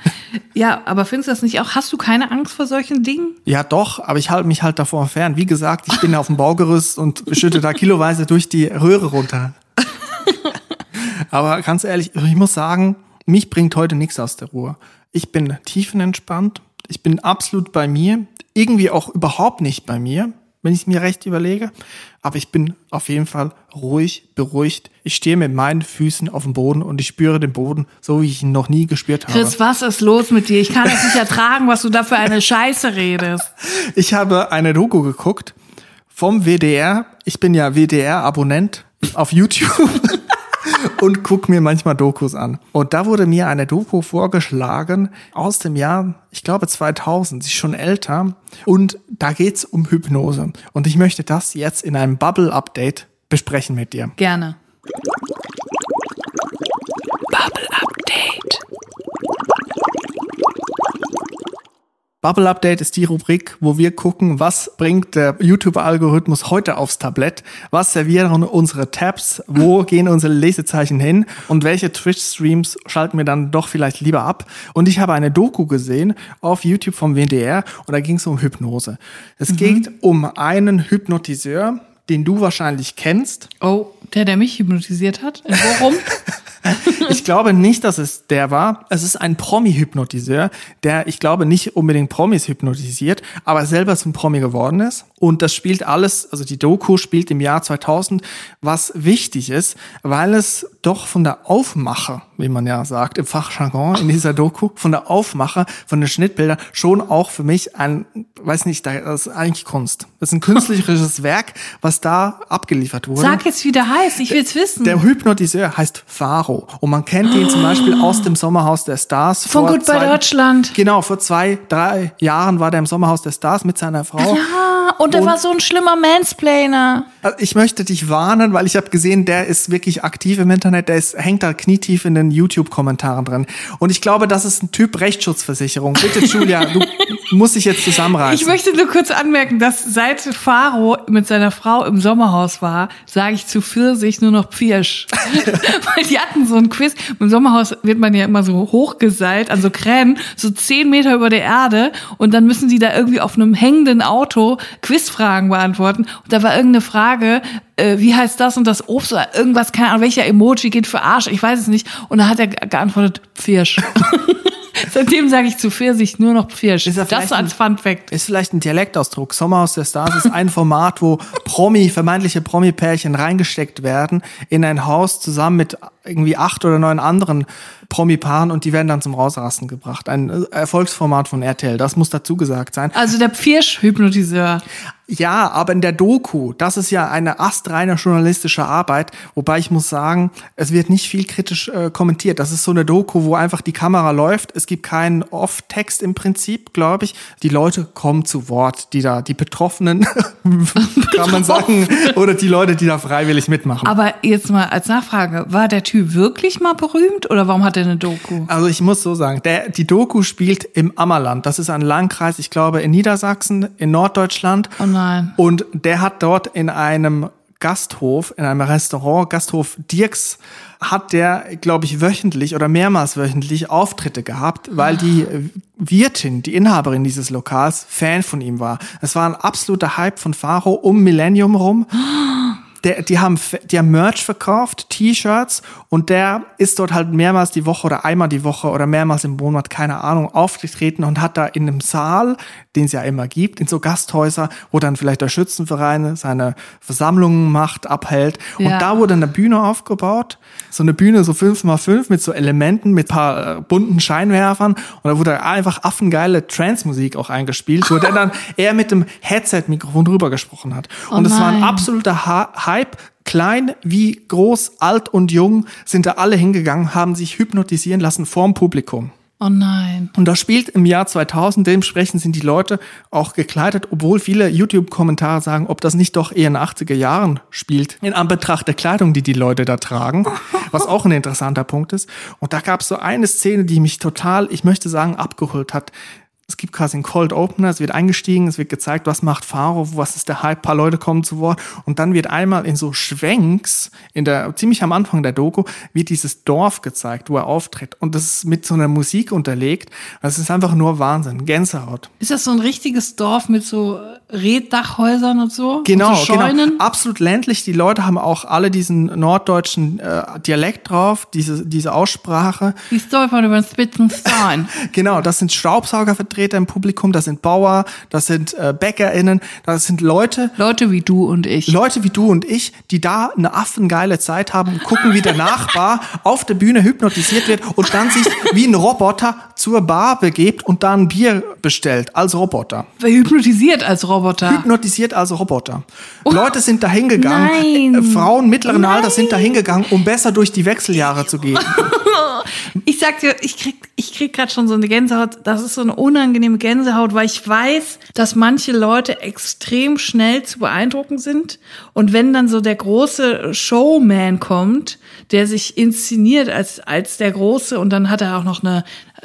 Ja, aber findest du das nicht auch? Hast du keine Angst vor solchen Dingen? Ja, doch, aber ich halte mich halt davor fern. Wie gesagt, ich bin auf dem Baugerüst und schütte da kiloweise durch die Röhre runter. Aber ganz ehrlich, ich muss sagen, mich bringt heute nichts aus der Ruhe. Ich bin tiefenentspannt. Ich bin absolut bei mir. Irgendwie auch überhaupt nicht bei mir, wenn ich es mir recht überlege. Aber ich bin auf jeden Fall ruhig, beruhigt. Ich stehe mit meinen Füßen auf dem Boden und ich spüre den Boden, so wie ich ihn noch nie gespürt habe. Chris, was ist los mit dir? Ich kann das nicht ertragen, was du da für eine Scheiße redest. Ich habe eine Doku geguckt vom WDR. Ich bin ja WDR-Abonnent auf YouTube und guck mir manchmal Dokus an. Und da wurde mir eine Doku vorgeschlagen aus dem Jahr, ich glaube 2000, sie ist schon älter. Und da geht's um Hypnose. Und ich möchte das jetzt in einem Bubble-Update besprechen mit dir. Gerne. Bubble Update. Bubble Update ist die Rubrik, wo wir gucken, was bringt der YouTube-Algorithmus heute aufs Tablett, was servieren unsere Tabs, wo <laughs> gehen unsere Lesezeichen hin und welche Twitch-Streams schalten wir dann doch vielleicht lieber ab. Und ich habe eine Doku gesehen auf YouTube vom WDR und da ging es um Hypnose. Es geht um einen Hypnotiseur, den du wahrscheinlich kennst. Oh, der, der mich hypnotisiert hat? In Bochum? <laughs> Ich glaube nicht, dass es der war. Es ist ein Promi-Hypnotiseur, der, ich glaube, nicht unbedingt Promis hypnotisiert, aber selber zum Promi geworden ist. Und das spielt alles, also die Doku spielt im Jahr 2000, was wichtig ist, weil es doch von der Aufmache, wie man ja sagt, im Fachjargon in dieser Doku, von der Aufmache, von den Schnittbildern schon auch für mich ein, weiß nicht, das ist eigentlich Kunst. Das ist ein künstlerisches <laughs> Werk, was da abgeliefert wurde. Sag jetzt, wie der heißt. Ich will's wissen. Der Hypnotiseur heißt Faro und man kennt ihn zum Beispiel aus dem Sommerhaus der Stars. Von Goodbye zwei- Deutschland. Genau, vor zwei, drei Jahren war der im Sommerhaus der Stars mit seiner Frau. Ah, und er war so ein schlimmer Mansplainer. Also Ich möchte dich warnen, weil ich habe gesehen, der ist wirklich aktiv im Internet, der ist, hängt da knietief in den YouTube-Kommentaren drin. Und ich glaube, das ist ein Typ Rechtsschutzversicherung. Bitte, <laughs> Julia, du musst dich jetzt zusammenreißen. Ich möchte nur kurz anmerken, dass seit Faro mit seiner Frau im Sommerhaus war, sage ich zu Pfirsich nur noch Pfirsch. <laughs> Weil die hatten so ein Quiz. Im Sommerhaus wird man ja immer so hochgeseilt, an so Kränen, so zehn Meter über der Erde. Und dann müssen die da irgendwie auf einem hängenden Auto Quizfragen beantworten. Und da war irgendeine Frage, äh, wie heißt das und das Obst oder irgendwas, keine Ahnung, welcher Emoji geht für Arsch, ich weiß es nicht. Und da hat er ge- geantwortet, Pfirsch. <laughs> Seitdem sage ich zu Pfirsich nur noch Pfirsch. Ist Das als Fun Fact. Ist vielleicht ein Dialektausdruck. Sommerhaus der Stars ist ein Format, wo Promi, vermeintliche Promi-Pärchen reingesteckt werden in ein Haus zusammen mit irgendwie acht oder neun anderen Promi-Paaren und die werden dann zum Rausrasten gebracht. Ein äh, Erfolgsformat von RTL, das muss dazu gesagt sein. Also der Pfirsch-Hypnotiseur. Ja, aber in der Doku, das ist ja eine astreine journalistische Arbeit, wobei ich muss sagen, es wird nicht viel kritisch äh, kommentiert. Das ist so eine Doku, wo einfach die Kamera läuft. Es gibt keinen Off-Text im Prinzip, glaube ich. Die Leute kommen zu Wort, die da, die Betroffenen, <laughs> kann man sagen, oder die Leute, die da freiwillig mitmachen. Aber jetzt mal als Nachfrage, war der Typ wirklich mal berühmt oder warum hat er eine Doku? Also ich muss so sagen, der, die Doku spielt im Ammerland. Das ist ein Landkreis, ich glaube, in Niedersachsen, in Norddeutschland. Oh nein. Und der hat dort in einem Gasthof, in einem Restaurant, Gasthof Dirks, hat der, glaube ich, wöchentlich oder mehrmals wöchentlich Auftritte gehabt, weil die Wirtin, die Inhaberin dieses Lokals, Fan von ihm war. Es war ein absoluter Hype von Faro um Millennium rum. <gasps> der, die haben, die haben Merch verkauft, T-Shirts und der ist dort halt mehrmals die Woche oder einmal die Woche oder mehrmals im Monat, keine Ahnung, aufgetreten und hat da in einem Saal, den es ja immer gibt, in so Gasthäuser, wo dann vielleicht der Schützenverein seine Versammlungen macht, abhält. Ja. Und da wurde eine Bühne aufgebaut, so eine Bühne so fünf mal fünf mit so Elementen, mit paar äh, bunten Scheinwerfern und da wurde einfach affengeile Trance-Musik auch eingespielt, wo der <laughs> dann eher mit dem Headset-Mikrofon drüber gesprochen hat. und es war ein absoluter ha Hype. Klein wie groß, alt und jung sind da alle hingegangen, haben sich hypnotisieren lassen vorm Publikum. Oh nein. Und das spielt im Jahr 2000, dementsprechend sind die Leute auch gekleidet, obwohl viele YouTube-Kommentare sagen, ob das nicht doch eher in den 80er Jahren spielt, in Anbetracht der Kleidung, die die Leute da tragen, <laughs> was auch ein interessanter Punkt ist. Und da gab es so eine Szene, die mich total, ich möchte sagen, abgeholt hat. Es gibt quasi einen Cold Opener, es wird eingestiegen, es wird gezeigt, was macht Faro, was ist der Hype, ein paar Leute kommen zu Wort und dann wird einmal in so Schwenks, in der, ziemlich am Anfang der Doku, wird dieses Dorf gezeigt, wo er auftritt und das ist mit so einer Musik unterlegt. Das ist einfach nur Wahnsinn, Gänsehaut. Ist das so ein richtiges Dorf mit so Reddachhäusern und so? Genau, und so Scheunen? genau. Absolut ländlich. Die Leute haben auch alle diesen norddeutschen äh, Dialekt drauf, diese, diese Aussprache. Die stolpern über den spitzen Stein. <laughs> Genau, das sind Staubsaugervertreter im Publikum, das sind Bauer, das sind äh, BäckerInnen, das sind Leute, Leute wie du und ich. Leute wie du und ich, die da eine affengeile Zeit haben und gucken, wie der Nachbar <laughs> auf der Bühne hypnotisiert wird und dann sich wie ein Roboter zur Bar begebt und da ein Bier bestellt als Roboter. Hypnotisiert als Roboter? Hypnotisiert als Roboter. Leute sind da hingegangen, Nein. äh, Frauen mittleren Alters sind da hingegangen, um besser durch die Wechseljahre zu gehen. <laughs> Ich sag dir, ich krieg, ich krieg gerade schon so eine Gänsehaut. Das ist so eine unangenehme Gänsehaut, weil ich weiß, dass manche Leute extrem schnell zu beeindrucken sind. Und wenn dann so der große Showman kommt, der sich inszeniert als, als der Große und dann hat er auch noch eine,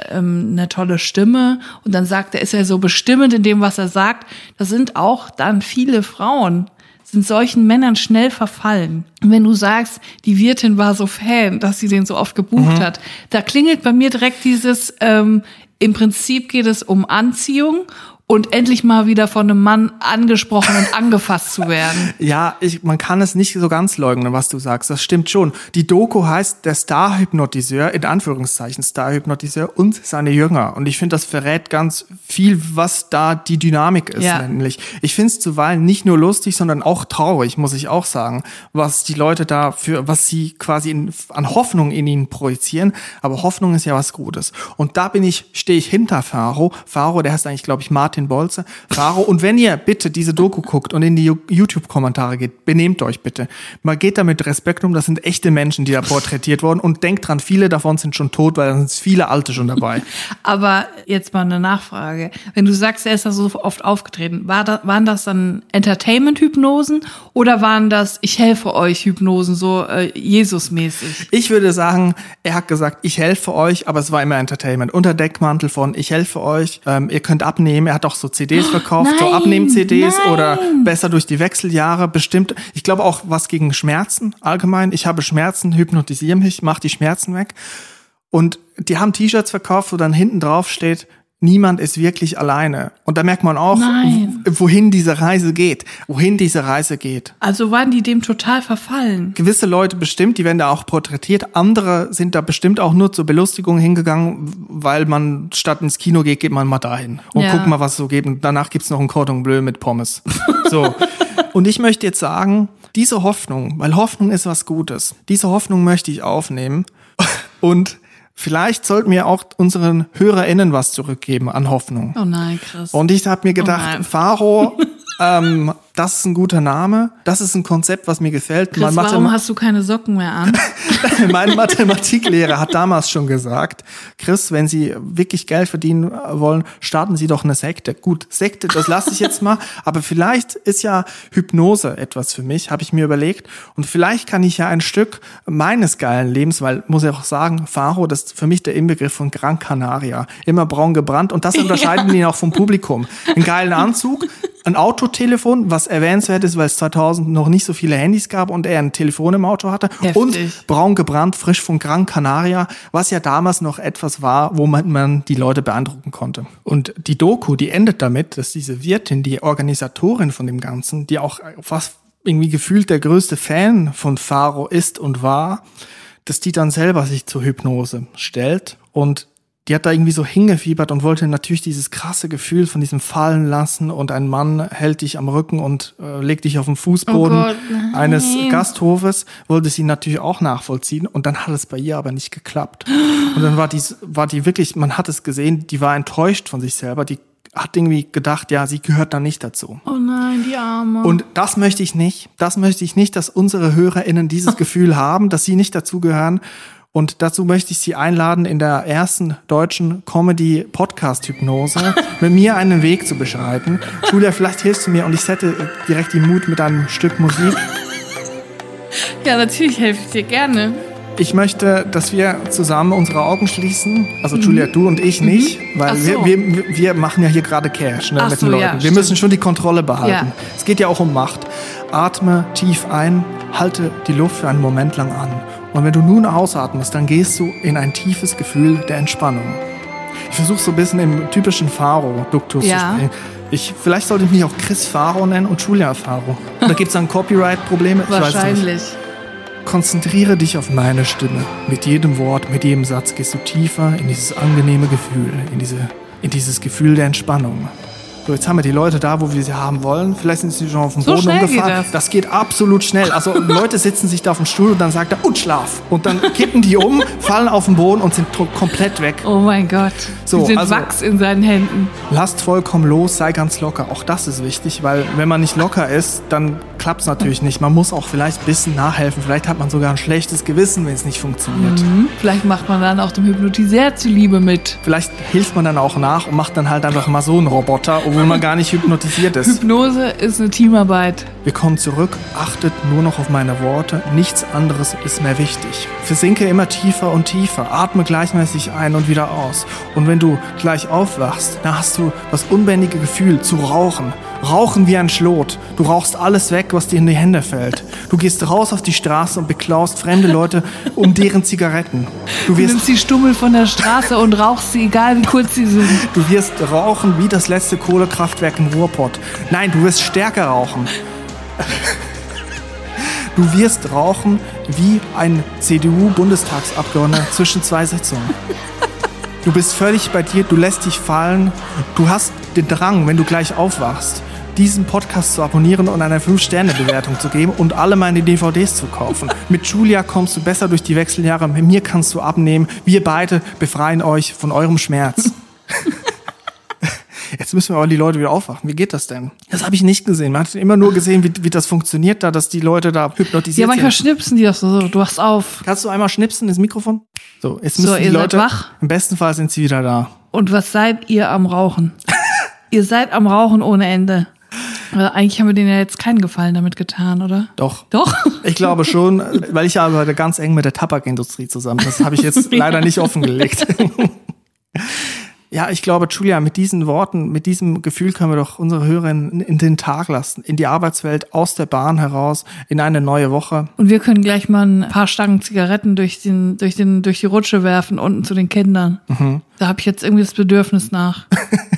ähm, eine tolle Stimme und dann sagt er, ist er so bestimmend in dem, was er sagt. Das sind auch dann viele Frauen sind solchen Männern schnell verfallen. Und wenn du sagst, die Wirtin war so Fan, dass sie den so oft gebucht hat, da klingelt bei mir direkt dieses, ähm, im Prinzip geht es um Anziehung und endlich mal wieder von einem Mann angesprochen und angefasst zu werden. <laughs> Ja, ich, man kann es nicht so ganz leugnen, was du sagst. Das stimmt schon. Die Doku heißt der Star-Hypnotiseur, in Anführungszeichen Star-Hypnotiseur und seine Jünger. Und ich finde, das verrät ganz viel, was da die Dynamik ist, Ja. nämlich. Ich finde es zuweilen nicht nur lustig, sondern auch traurig, muss ich auch sagen, was die Leute da für, was sie quasi in, an Hoffnung in ihnen projizieren. Aber Hoffnung ist ja was Gutes. Und da bin ich, stehe ich hinter Faro. Faro, der heißt eigentlich, glaube ich, Martin Bolze. Faro. Und wenn ihr bitte diese Doku guckt und in die YouTube-Kommentare geht, benehmt euch bitte. Mal geht da mit Respekt um. Das sind echte Menschen, die da porträtiert wurden. Und denkt dran, viele davon sind schon tot, weil da sind viele Alte schon dabei. <laughs> Aber jetzt mal eine Nachfrage. Wenn du sagst, er ist da so oft aufgetreten, war da, waren das dann Entertainment-Hypnosen oder waren das Ich helfe euch Hypnosen, so äh, Jesus-mäßig? Ich würde sagen, er hat gesagt, ich helfe euch, aber es war immer Entertainment. Unter Deckmantel von ich helfe euch, ähm, ihr könnt abnehmen. Er hat auch so CDs verkauft, so nein, Abnehmen-CDs nein. oder besser durch die Wechseljahre. Bestimmt, ich glaube auch was gegen Schmerzen allgemein. Ich habe Schmerzen, hypnotisiere mich, mach die Schmerzen weg. Und die haben T-Shirts verkauft, wo dann hinten drauf steht, niemand ist wirklich alleine. Und da merkt man auch, Nein. wohin diese Reise geht, wohin diese Reise geht Also waren die dem total verfallen? gewisse Leute bestimmt, die werden da auch porträtiert. Andere sind da bestimmt auch nur zur Belustigung hingegangen, weil man statt ins Kino geht, geht man mal dahin und Ja. guckt mal, was es so gibt. Und danach gibt's noch ein Cordon Bleu mit Pommes. <laughs> So. und ich möchte jetzt sagen, diese Hoffnung, weil Hoffnung ist was Gutes, diese Hoffnung möchte ich aufnehmen. <laughs> Und vielleicht sollten wir auch unseren HörerInnen was zurückgeben an Hoffnung. Oh nein, Chris. Und ich habe mir nein. gedacht, Faro, <laughs> ähm, das ist ein guter Name. Das ist ein Konzept, was mir gefällt. Chris, Mein warum Mathema- hast du keine Socken mehr an? <laughs> mein Mathematiklehrer hat damals schon gesagt, Chris, wenn Sie wirklich Geld verdienen wollen, starten Sie doch eine Sekte. Gut, Sekte, das lasse ich jetzt mal, <laughs> aber vielleicht ist ja Hypnose etwas für mich, habe ich mir überlegt. Und vielleicht kann ich ja ein Stück meines geilen Lebens, weil muss ich auch sagen, Faro, das ist für mich der Inbegriff von Gran Canaria. Immer braun gebrannt und das <laughs> unterscheidet ihn auch vom Publikum. Einen geilen Anzug, ein Autotelefon, was erwähnenswert ist, weil es 2000 noch nicht so viele Handys gab und er ein Telefon im Auto hatte. Heftig. Und braun gebrannt, frisch von Gran Canaria, was ja damals noch etwas war, wo man, man die Leute beeindrucken konnte. Und die Doku, die endet damit, dass diese Wirtin, die Organisatorin von dem Ganzen, die auch was irgendwie gefühlt der größte Fan von Faro ist und war, dass die dann selber sich zur Hypnose stellt und die hat da irgendwie so hingefiebert und wollte natürlich dieses krasse Gefühl von diesem Fallen lassen und ein Mann hält dich am Rücken und äh, legt dich auf den Fußboden Oh Gott, eines Gasthofes, wollte sie natürlich auch nachvollziehen und dann hat es bei ihr aber nicht geklappt. Und dann war die, war die wirklich, man hat es gesehen, die war enttäuscht von sich selber, die hat irgendwie gedacht, ja, sie gehört da nicht dazu. Oh nein, die Arme. Und das möchte ich nicht. Das möchte ich nicht, dass unsere HörerInnen dieses <laughs> Gefühl haben, dass sie nicht dazugehören. Und dazu möchte ich Sie einladen, in der ersten deutschen Comedy-Podcast-Hypnose <laughs> mit mir einen Weg zu beschreiten. Julia, vielleicht hilfst du mir und ich hätte direkt den Mut mit einem Stück Musik. ja, natürlich helfe ich dir gerne. Ich möchte, dass wir zusammen unsere Augen schließen. Also Julia, du und ich nicht, weil Mhm. So. wir, wir, wir machen ja hier gerade Cash ne, mit so, den Leuten. ja, wir stimmt. müssen schon die Kontrolle behalten. Ja. Es geht ja auch um Macht. Atme tief ein, halte die Luft für einen Moment lang an. Und wenn du nun ausatmest, dann gehst du in ein tiefes Gefühl der Entspannung. Ich versuche so ein bisschen im typischen Faro-Duktus Ja. zu sprechen. Ich, vielleicht sollte ich mich auch Chris Faro nennen und Julia Faro. Da gibt es dann Copyright-Probleme. Ich weiß es nicht. Wahrscheinlich. Konzentriere dich auf meine Stimme. Mit jedem Wort, mit jedem Satz gehst du tiefer in dieses angenehme Gefühl, in, diese, in dieses Gefühl der Entspannung. So, jetzt haben wir die Leute da, wo wir sie haben wollen. Vielleicht sind sie schon auf dem So Boden schnell geht umgefallen. das. geht absolut schnell. Also Leute sitzen sich da auf dem Stuhl und dann sagt er, und schlaf. Und dann kippen die um, fallen auf den Boden und sind komplett weg. Oh mein Gott. So, die sind also- Wachs in seinen Händen. Lasst vollkommen los, sei ganz locker. Auch das ist wichtig, weil wenn man nicht locker ist, dann klappt es natürlich nicht. Man muss auch vielleicht ein bisschen nachhelfen. Vielleicht hat man sogar ein schlechtes Gewissen, wenn es nicht funktioniert. Hm? Vielleicht macht man dann auch dem Hypnotiseur zuliebe mit. Vielleicht hilft man dann auch nach und macht dann halt einfach mal so einen Roboter, obwohl man gar nicht hypnotisiert ist. Hypnose ist eine Teamarbeit. Wir kommen zurück, achtet nur noch auf meine Worte, nichts anderes ist mehr wichtig. Versinke immer tiefer und tiefer, atme gleichmäßig ein und wieder aus. Und wenn du gleich aufwachst, dann hast du das unbändige Gefühl zu rauchen. Rauchen wie ein Schlot. Du rauchst alles weg, was dir in die Hände fällt. Du gehst raus auf die Straße und beklaust fremde Leute um deren Zigaretten. Du Du wirst nimmst die Stummel von der Straße und rauchst sie, egal wie kurz sie sind. Du wirst rauchen wie das letzte Kohlekraftwerk in Ruhrpott. Nein, du wirst stärker rauchen. Du wirst rauchen wie ein CDU-Bundestagsabgeordneter zwischen zwei Sitzungen. Du bist völlig bei dir, du lässt dich fallen. Du hast den Drang, wenn du gleich aufwachst, diesen Podcast zu abonnieren und eine 5-Sterne-Bewertung zu geben und alle meine DVDs zu kaufen. <laughs> Mit Julia kommst du besser durch die Wechseljahre, mit mir kannst du abnehmen. Wir beide befreien euch von eurem Schmerz. <laughs> Jetzt müssen wir aber die Leute wieder aufwachen. Wie geht das denn? Das habe ich nicht gesehen. Man hat immer nur gesehen, wie, wie das funktioniert da, dass die Leute da hypnotisiert Ja, manchmal sind. schnipsen die das so, so, du wachst auf. Kannst du einmal schnipsen ins Mikrofon? So, jetzt So, müssen die ihr seid Leute. wach? Im besten Fall sind sie wieder da. Und was seid ihr am Rauchen? <laughs> ihr seid am Rauchen ohne Ende. Aber eigentlich haben wir denen ja jetzt keinen Gefallen damit getan, oder? Doch. Doch? Ich glaube <laughs> schon, weil ich arbeite ganz eng mit der Tabakindustrie zusammen. Das habe ich jetzt <laughs> leider nicht offengelegt. <laughs> Ja, ich glaube, Julia, mit diesen Worten, mit diesem Gefühl können wir doch unsere Hörerinnen in den Tag lassen, in die Arbeitswelt, aus der Bahn heraus, in eine neue Woche. Und wir können gleich mal ein paar Stangen Zigaretten durch, den, durch, den, durch die Rutsche werfen, unten zu den Kindern. Da habe ich jetzt irgendwie das Bedürfnis nach. <laughs>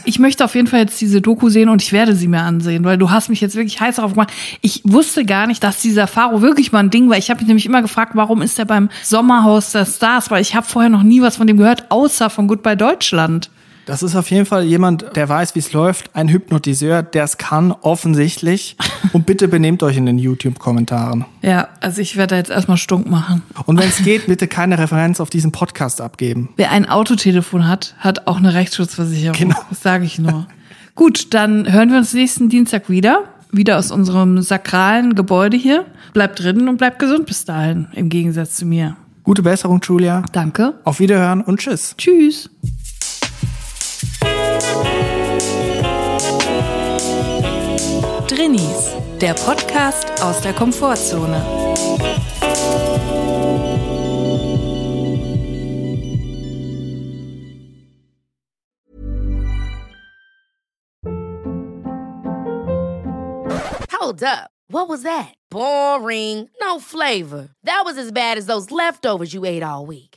Ich möchte auf jeden Fall jetzt diese Doku sehen und ich werde sie mir ansehen, weil du hast mich jetzt wirklich heiß darauf gemacht. Ich wusste gar nicht, dass dieser Faro wirklich mal ein Ding war. Ich habe mich nämlich immer gefragt, warum ist er beim Sommerhaus der Stars? Weil ich habe vorher noch nie was von dem gehört, außer von Goodbye Deutschland. Das ist auf jeden Fall jemand, der weiß, wie es läuft. Ein Hypnotiseur, der es kann, offensichtlich. <laughs> Und bitte benehmt euch in den YouTube-Kommentaren. Ja, also ich werde da jetzt erstmal stunk machen. Und wenn es geht, bitte keine Referenz auf diesen Podcast abgeben. Wer ein Autotelefon hat, hat auch eine Rechtsschutzversicherung. Genau. Das sage ich nur. Gut, dann hören wir uns nächsten Dienstag wieder. Wieder aus unserem sakralen Gebäude hier. Bleibt drin und bleibt gesund bis dahin, im Gegensatz zu mir. Gute Besserung, Julia. Danke. Auf Wiederhören und tschüss. Tschüss. Drinnies, der Podcast aus der Komfortzone. Hold up. What was that? Boring. No flavor. That was as bad as those leftovers you ate all week.